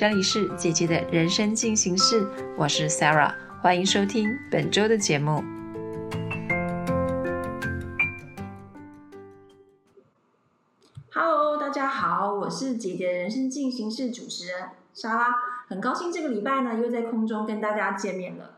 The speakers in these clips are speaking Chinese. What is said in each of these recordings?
这里是姐姐的人生进行式，我是 Sarah，欢迎收听本周的节目。Hello，大家好，我是姐姐人生进行式主持人莎拉，很高兴这个礼拜呢又在空中跟大家见面了。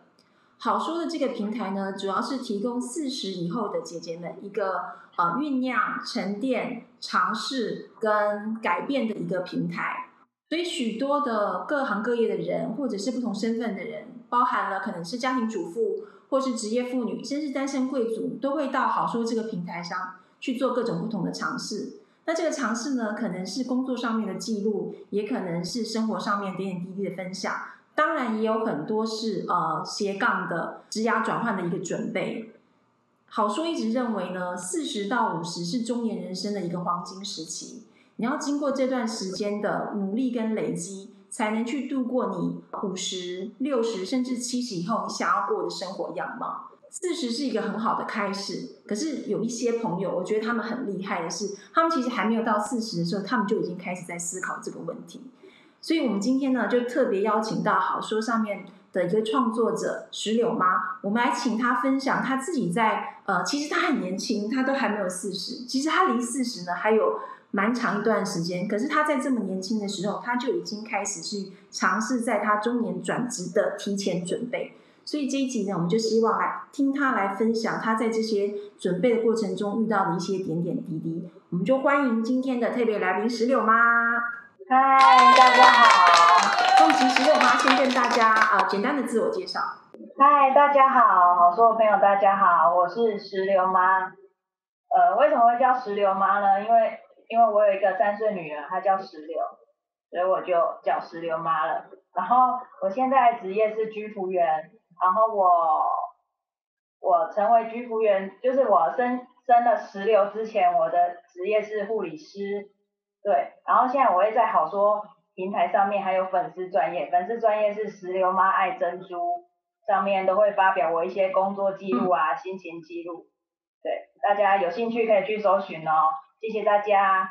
好说的这个平台呢，主要是提供四十以后的姐姐们一个呃酝酿、沉淀、尝试跟改变的一个平台。所以许多的各行各业的人，或者是不同身份的人，包含了可能是家庭主妇，或是职业妇女，甚至单身贵族，都会到好说这个平台上去做各种不同的尝试。那这个尝试呢，可能是工作上面的记录，也可能是生活上面点点滴滴的分享。当然，也有很多是呃斜杠的职涯转换的一个准备。好说一直认为呢，四十到五十是中年人生的一个黄金时期。你要经过这段时间的努力跟累积，才能去度过你五十六十甚至七十以后你想要过的生活样貌。四十是一个很好的开始，可是有一些朋友，我觉得他们很厉害的是，他们其实还没有到四十的时候，他们就已经开始在思考这个问题。所以，我们今天呢，就特别邀请到好说上面的一个创作者石榴妈，我们来请她分享她自己在呃，其实她很年轻，她都还没有四十，其实她离四十呢还有。蛮长一段时间，可是他在这么年轻的时候，他就已经开始去尝试在他中年转职的提前准备。所以这一集呢，我们就希望来听他来分享他在这些准备的过程中遇到的一些点点滴滴。我们就欢迎今天的特别来宾石榴妈。嗨，大家好。恭喜石榴妈先跟大家啊简单的自我介绍。嗨，大家好，好说的朋友大家好，我是石榴妈。呃，为什么会叫石榴妈呢？因为因为我有一个三岁女儿，她叫石榴，所以我就叫石榴妈了。然后我现在职业是居服员，然后我我成为居服员，就是我生生了石榴之前，我的职业是护理师，对。然后现在我会在好说平台上面还有粉丝专业，粉丝专业是石榴妈爱珍珠，上面都会发表我一些工作记录啊、心情记录，对，大家有兴趣可以去搜寻哦。谢谢大家。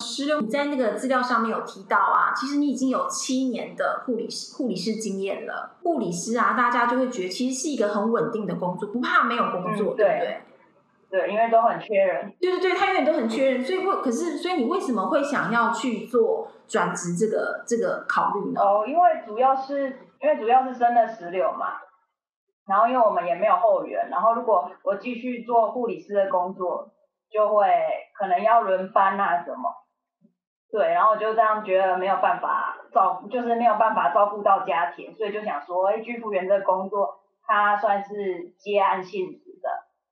石榴，你在那个资料上面有提到啊，其实你已经有七年的护理师护理师经验了。护理师啊，大家就会觉得其实是一个很稳定的工作，不怕没有工作，对不对？对，因为都很缺人。对对对，他永远都很缺人，所以为可是，所以你为什么会想要去做转职这个这个考虑呢？哦，因为主要是因为主要是生了石榴嘛，然后因为我们也没有后援，然后如果我继续做护理师的工作。就会可能要轮班啊什么，对，然后就这样觉得没有办法照，就是没有办法照顾到家庭，所以就想说，哎，居服员这工作它算是接案性质的，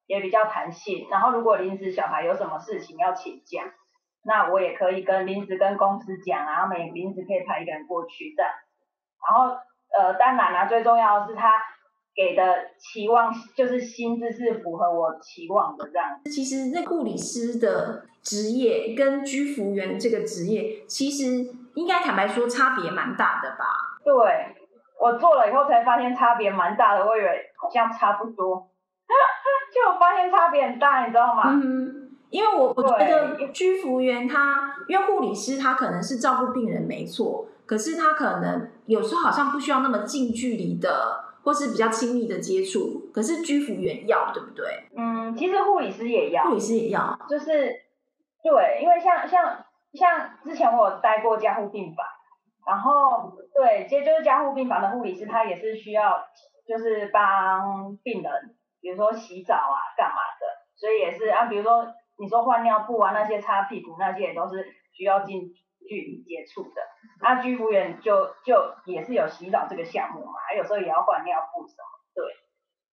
也比较弹性。然后如果临时小孩有什么事情要请假，那我也可以跟临时跟公司讲啊，他们临时可以派一个人过去这样。然后呃，当然啦，最重要的是他。给的期望就是薪资是符合我期望的这样。其实那护理师的职业跟居服员这个职业，其实应该坦白说差别蛮大的吧？对，我做了以后才发现差别蛮大的，我以为好像差不多，就发现差别很大，你知道吗？嗯，因为我我觉得居服员他，因为护理师他可能是照顾病人没错，可是他可能有时候好像不需要那么近距离的。或是比较亲密的接触，可是居服员要对不对？嗯，其实护理师也要，护理师也要，就是对，因为像像像之前我有待过加护病房，然后对，其实就是加护病房的护理师，他也是需要就是帮病人，比如说洗澡啊、干嘛的，所以也是啊，比如说你说换尿布啊那些擦屁股那些也都是需要近距离接触的。那居服员就就也是有洗澡这个项目嘛，还有时候也要换尿布什么，对，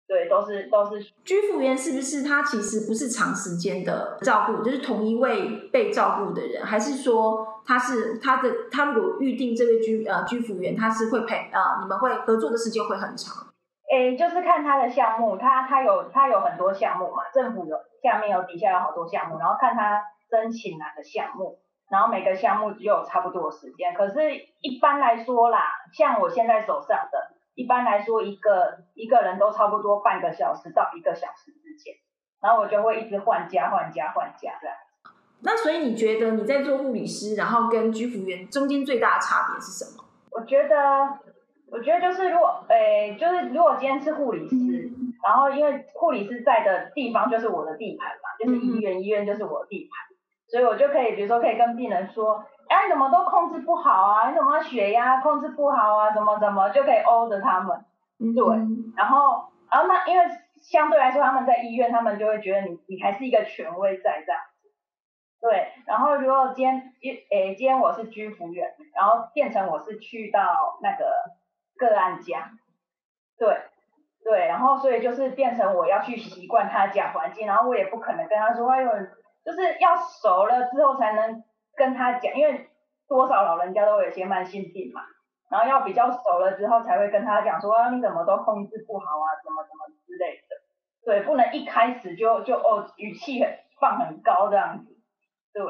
对，都是都是。居服员是不是他其实不是长时间的照顾，就是同一位被照顾的人，还是说他是他的他如果预定这位居呃居服员，他是会陪呃你们会合作的时间会很长？诶，就是看他的项目，他他有他有很多项目嘛，政府有下面有底下有好多项目，然后看他申请哪个项目。然后每个项目只有差不多时间，可是一般来说啦，像我现在手上的，一般来说一个一个人都差不多半个小时到一个小时之间，然后我就会一直换家换家换家这样。那所以你觉得你在做护理师，然后跟居服员中间最大的差别是什么？我觉得，我觉得就是如果，诶，就是如果今天是护理师，然后因为护理师在的地方就是我的地盘嘛，就是医院，医院就是我的地盘，所以我就可以，比如说可以跟病人说，哎，你怎么都控制不好啊？你怎么血压控制不好啊？怎么怎么就可以欧着他们，对，然后，然后那因为相对来说他们在医院，他们就会觉得你你还是一个权威在这样子。对，然后如果今天一诶，今天我是居服员，然后变成我是去到那个个案家，对对，然后所以就是变成我要去习惯他家环境，然后我也不可能跟他说，哎呦，就是要熟了之后才能跟他讲，因为多少老人家都有些慢性病嘛，然后要比较熟了之后才会跟他讲说，你怎么都控制不好啊，怎么怎么之类的，对，不能一开始就就哦语气很放很高这样子。对，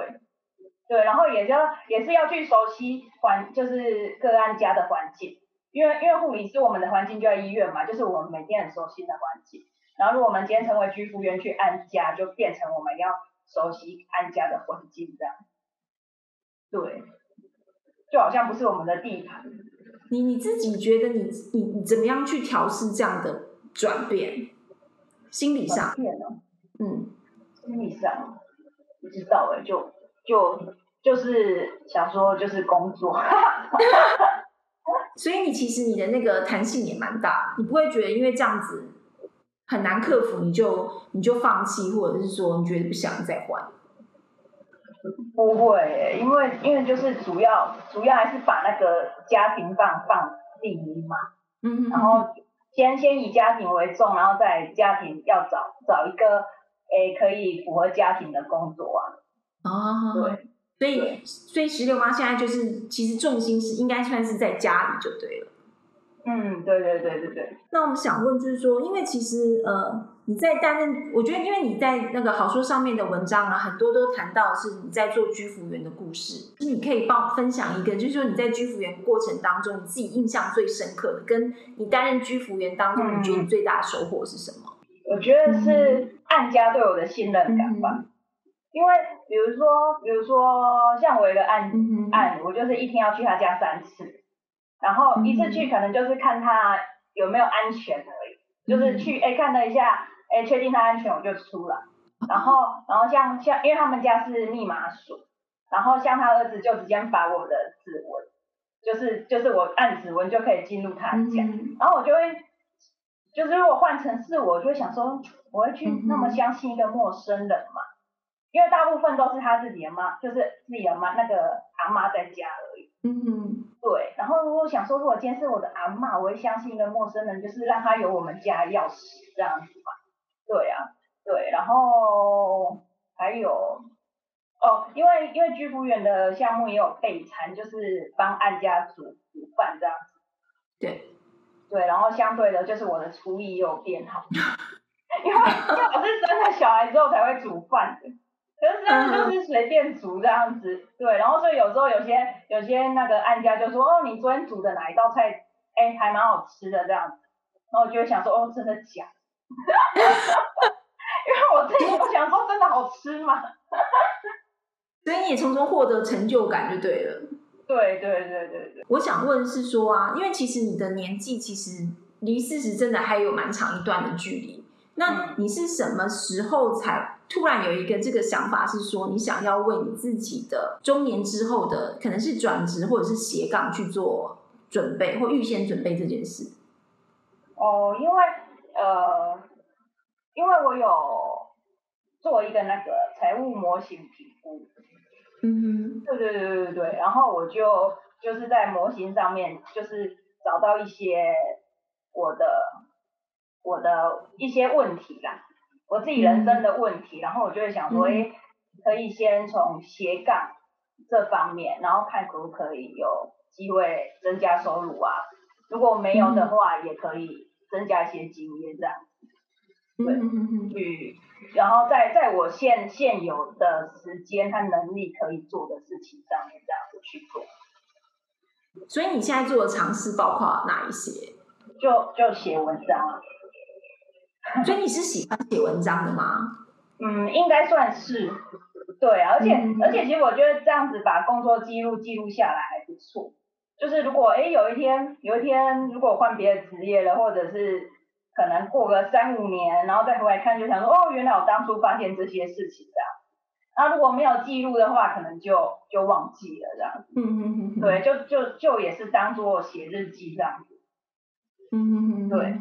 对，然后也就也是要去熟悉环，就是个案家的环境，因为因为护理是我们的环境就在医院嘛，就是我们每天很熟悉的环境。然后如果我们今天成为居服员去安家，就变成我们要熟悉安家的环境这样。对，就好像不是我们的地盘。你你自己觉得你你你怎么样去调试这样的转变？心理上，嗯，心理上。不知道哎，就就就是想说，就是工作。所以你其实你的那个弹性也蛮大，你不会觉得因为这样子很难克服，你就你就放弃，或者是说你觉得不想再换？不会，因为因为就是主要主要还是把那个家庭放放第一嘛。嗯。然后先先以家庭为重，然后再家庭要找找一个。诶，可以符合家庭的工作啊。哦，对，所以所以石榴妈现在就是其实重心是应该算是在家里就对了。嗯，对对对对对。那我们想问就是说，因为其实呃你在担任，我觉得因为你在那个好书上面的文章啊，很多都谈到是你在做居服员的故事，就是你可以帮分享一个，就是说你在居服员过程当中，你自己印象最深刻的，跟你担任居服员当中，你觉得你最大的收获是什么？我觉得是按家对我的信任感吧，因为比如说，比如说像我一个案案，我就是一天要去他家三次，然后一次去可能就是看他有没有安全而已，就是去哎看了一下，哎确定他安全我就出了，然后然后像像因为他们家是密码锁，然后像他儿子就直接把我的指纹，就是就是我按指纹就可以进入他家，然后我就会。就是如果换成是我，就会想说，我会去那么相信一个陌生人嘛？因为大部分都是他自己的妈，就是自己的妈那个阿妈在家而已。嗯然后如果想说，如果今天是我的阿妈，我会相信一个陌生人，就是让他有我们家钥匙这样子嘛？对啊，对，然后还有哦，因为因为居服员的项目也有备餐，就是帮案家煮煮饭这样子。对。对，然后相对的，就是我的厨艺又变好，因为因为我是生了小孩之后才会煮饭的，可是他们就是随便煮这样子，对，然后所以有时候有些有些那个案家就说，哦，你昨天煮的哪一道菜，哎，还蛮好吃的这样子，然后我就会想说，哦，真的假？因为我自己不想说真的好吃嘛，所以你也从中获得成就感就对了。对对对对对，我想问是说啊，因为其实你的年纪其实离四十真的还有蛮长一段的距离。那你是什么时候才突然有一个这个想法，是说你想要为你自己的中年之后的可能是转职或者是斜杠去做准备或预先准备这件事？哦，因为呃，因为我有做一个那个财务模型评估。嗯，对对对对对对，然后我就就是在模型上面，就是找到一些我的我的一些问题啦，我自己人生的问题，然后我就会想说，哎，可以先从斜杠这方面，然后看可不可以有机会增加收入啊，如果没有的话，也可以增加一些经验这样。对，去，然后在在我现现有的时间和能力可以做的事情上面，这样子去做。所以你现在做的尝试包括哪一些？就就写文章。所以你是喜欢写文章的吗？嗯，应该算是。对，而且、嗯而且其实我觉得这样子把工作记录记录下来还不错。就是如果哎有一天有一天如果换别的职业了，或者是可能过个三五年，然后再回来看，就想说哦，原来我当初发现这些事情这样。那如果没有记录的话，可能就就忘记了这样。子嗯嗯，嗯，对，就就就也是当做写日记这样子。嗯嗯嗯，对。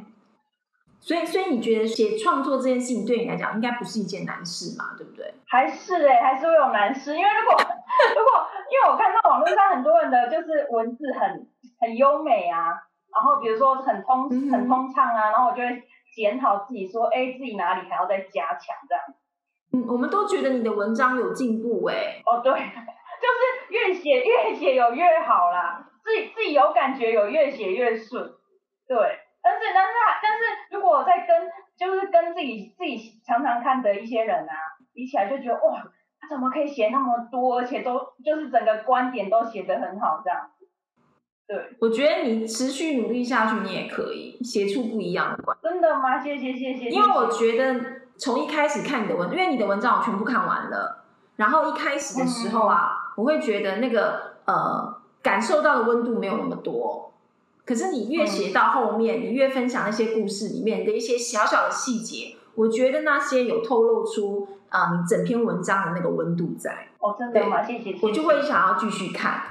所以，所以你觉得写创作这件事情对你来讲，应该不是一件难事嘛，对不对？还是哎、还是会有难事，因为如果 如果因为我看到网络上很多人的就是文字很很优美啊，然后比如说很通很通畅啊，然后我就会检讨自己说，哎，自己哪里还要再加强这样。嗯，我们都觉得你的文章有进步哎、哦，对，就是越写越写有越好啦，自己自己有感觉有越写越顺，对。但是但是但是如果我在跟就是跟自己自己常常看的一些人啊比起来，就觉得哇，他怎么可以写那么多，而且都就是整个观点都写得很好这样。对，我觉得你持续努力下去，你也可以写出不一样的观真的吗？谢谢谢谢。因为我觉得从一开始看你的文，因为你的文章我全部看完了，然后一开始的时候啊，我会觉得那个呃感受到的温度没有那么多。可是你越写到后面，你越分享那些故事里面的一些小小的细节，我觉得那些有透露出啊、呃你整篇文章的那个温度在，哦，真的吗？谢谢。我就会想要继续看。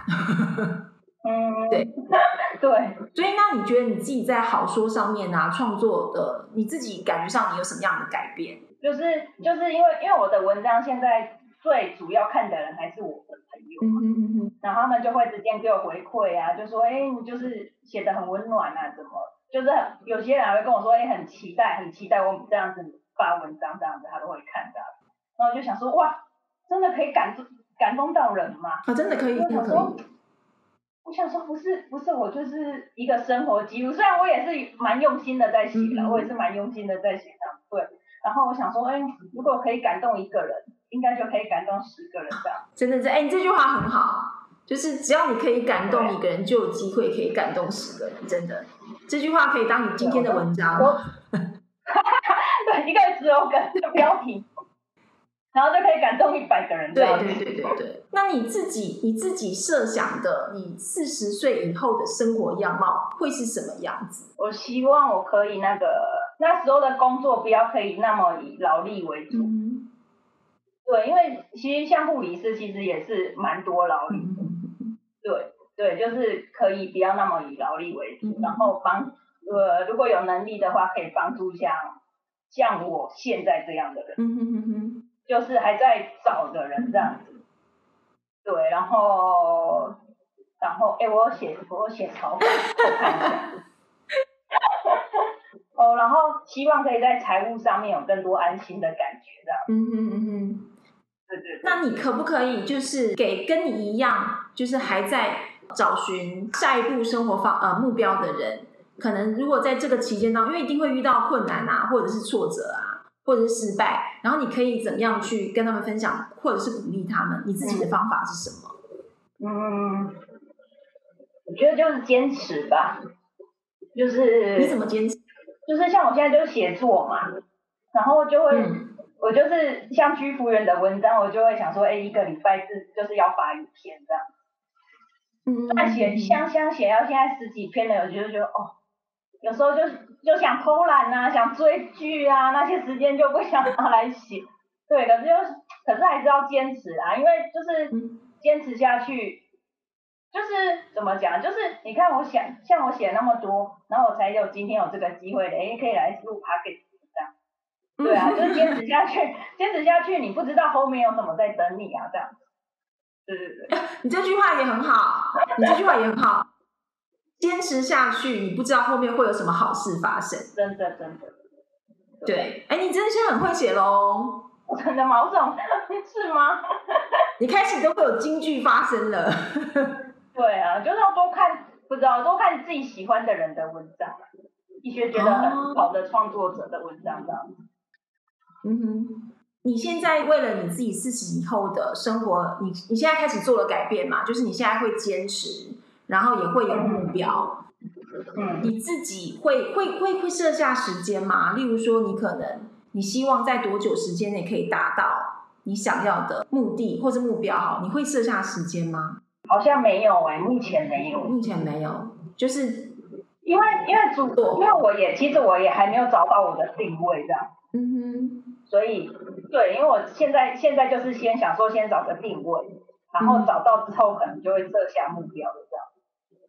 嗯，对 对。所以，那你觉得你自己在好说上面啊，创作的你自己感觉上你有什么样的改变？就是就是因为因为我的文章现在最主要看的人还是我的嗯哼嗯哼，然后他们就会直接给我回馈啊，就说哎你就是写的很温暖啊，怎么就是很有些人还会跟我说哎很期待很期待我这样子发文章这样子他都会看的，然后我就想说哇真的可以感动感动到人吗？啊，真的可以，我说以。，我想说不是不是，我就是一个生活记录，虽然我也是蛮用心的在写的，嗯我也是蛮用心的在写的，对。然后我想说，哎，如果可以感动一个人，应该就可以感动十个人这样。真的是，哎、你这句话很好，就是只要你可以感动一个人，就有机会可以感动十个人。真的，这句话可以当你今天的文章。我 对，一个 slogan 的标题，然后就可以感动一百个人。对对对对对。那你自己你自己设想的，你四十岁以后的生活样貌会是什么样子？我希望我可以那个那时候的工作不要可以那么以劳力为主。嗯对，因为其实像护理师其实也是蛮多劳力对对，就是可以不要那么以劳力为主，嗯然后帮呃如果有能力的话，可以帮助像像我现在这样的人，嗯哼哼哼，就是还在找的人这样子。对，然后然后哎，我有写我有写草稿，我看一下。哦，然后希望可以在财务上面有更多安心的感觉，这样。嗯嗯嗯哼。对对对。那你可不可以就是给跟你一样，就是还在找寻下一步生活方呃目标的人，可能如果在这个期间当中，因为一定会遇到困难啊，或者是挫折啊，或者是失败，然后你可以怎么样去跟他们分享，或者是鼓励他们？你自己的方法是什么？嗯，我觉得就是坚持吧，就是你怎么坚持？就是像我现在就是写作嘛，然后就会、嗯我就是像居服员的文章，我就会想说，哎，一个礼拜是就是要发一篇这样。嗯那写像像写到现在十几篇了，我觉得觉得哦，有时候就就想偷懒啊，想追剧啊，那些时间就不想拿来写。对，可是就是可是还是要坚持啊，因为就是嗯坚持下去，就是怎么讲，就是你看我想像我写那么多，然后我才有今天有这个机会的，哎，可以来录 p o d c a s 这样。对啊，就是坚持下去，坚持下去，你不知道后面有什么在等你啊，这样。对对对。你这句话也很好，你这句话也很好。坚持下去，你不知道后面会有什么好事发生。真的真的。对，哎，你真的现在很会写喽。真的吗？我总 是吗？你开始都会有金句发生了。对啊，就是要多看，不知道多看自己喜欢的人的文章，一些觉得很好的创作者的文章这样。嗯哼，你现在为了你自己四十以后的生活，你你现在开始做了改变嘛？就是你现在会坚持，然后也会有目标。嗯，你自己会会会会设下时间吗？例如说，你可能你希望在多久时间内可以达到你想要的目的或者目标哈，你会设下时间吗？好像没有哎、目前没有。目前没有，就是因为因为主，因为我也其实我也还没有找到我的定位这样，嗯哼，所以对，因为我现在现在就是先想说先找个定位，然后嗯找到之后可能就会设下目标的这样。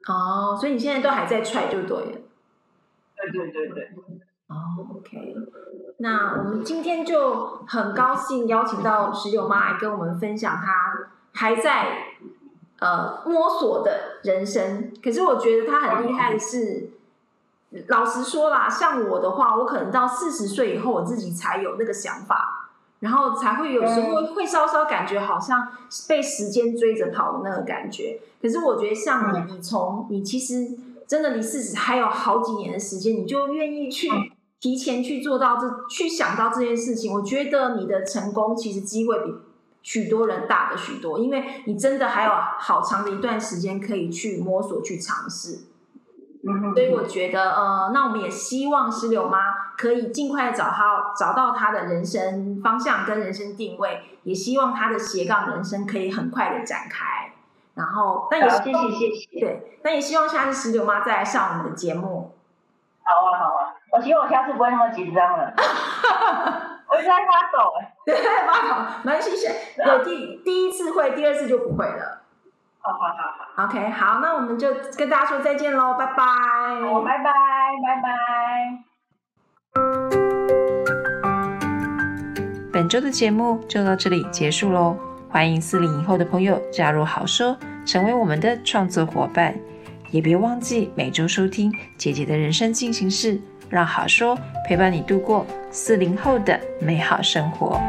哦，所以你现在都还在踹就对了。对对对对，哦，OK，那我们今天就很高兴邀请到石榴妈来跟我们分享她还在呃摸索的人生。可是我觉得她很厉害的是，老实说啦，像我的话，我可能到四十岁以后，我自己才有那个想法，然后才会有时候会稍稍感觉好像被时间追着跑的那个感觉。可是我觉得像你，你从你其实真的离四十还有好几年的时间，你就愿意去提前去做到这，去想到这件事情，我觉得你的成功其实机会比许多人大的许多，因为你真的还有好长的一段时间可以去摸索、去尝试。所以我觉得，呃，那我们也希望石榴妈可以尽快找到找到她的人生方向跟人生定位，也希望她的斜杠人生可以很快的展开。然后，那也，谢谢谢谢，对，那也希望下次石榴妈再来上我们的节目。好啊好啊，我希望我下次不会那么紧张了，我一直在发抖哎，对，发抖，蛮谢谢。对，第第一次会，第二次就不会了。，OK，好，那我们就跟大家说再见喽，拜拜。好，拜拜拜拜。本周的节目就到这里结束喽，欢迎四零以后的朋友加入好说，成为我们的创作伙伴，也别忘记每周收听姐姐的人生进行式，让好说陪伴你度过四零后的美好生活。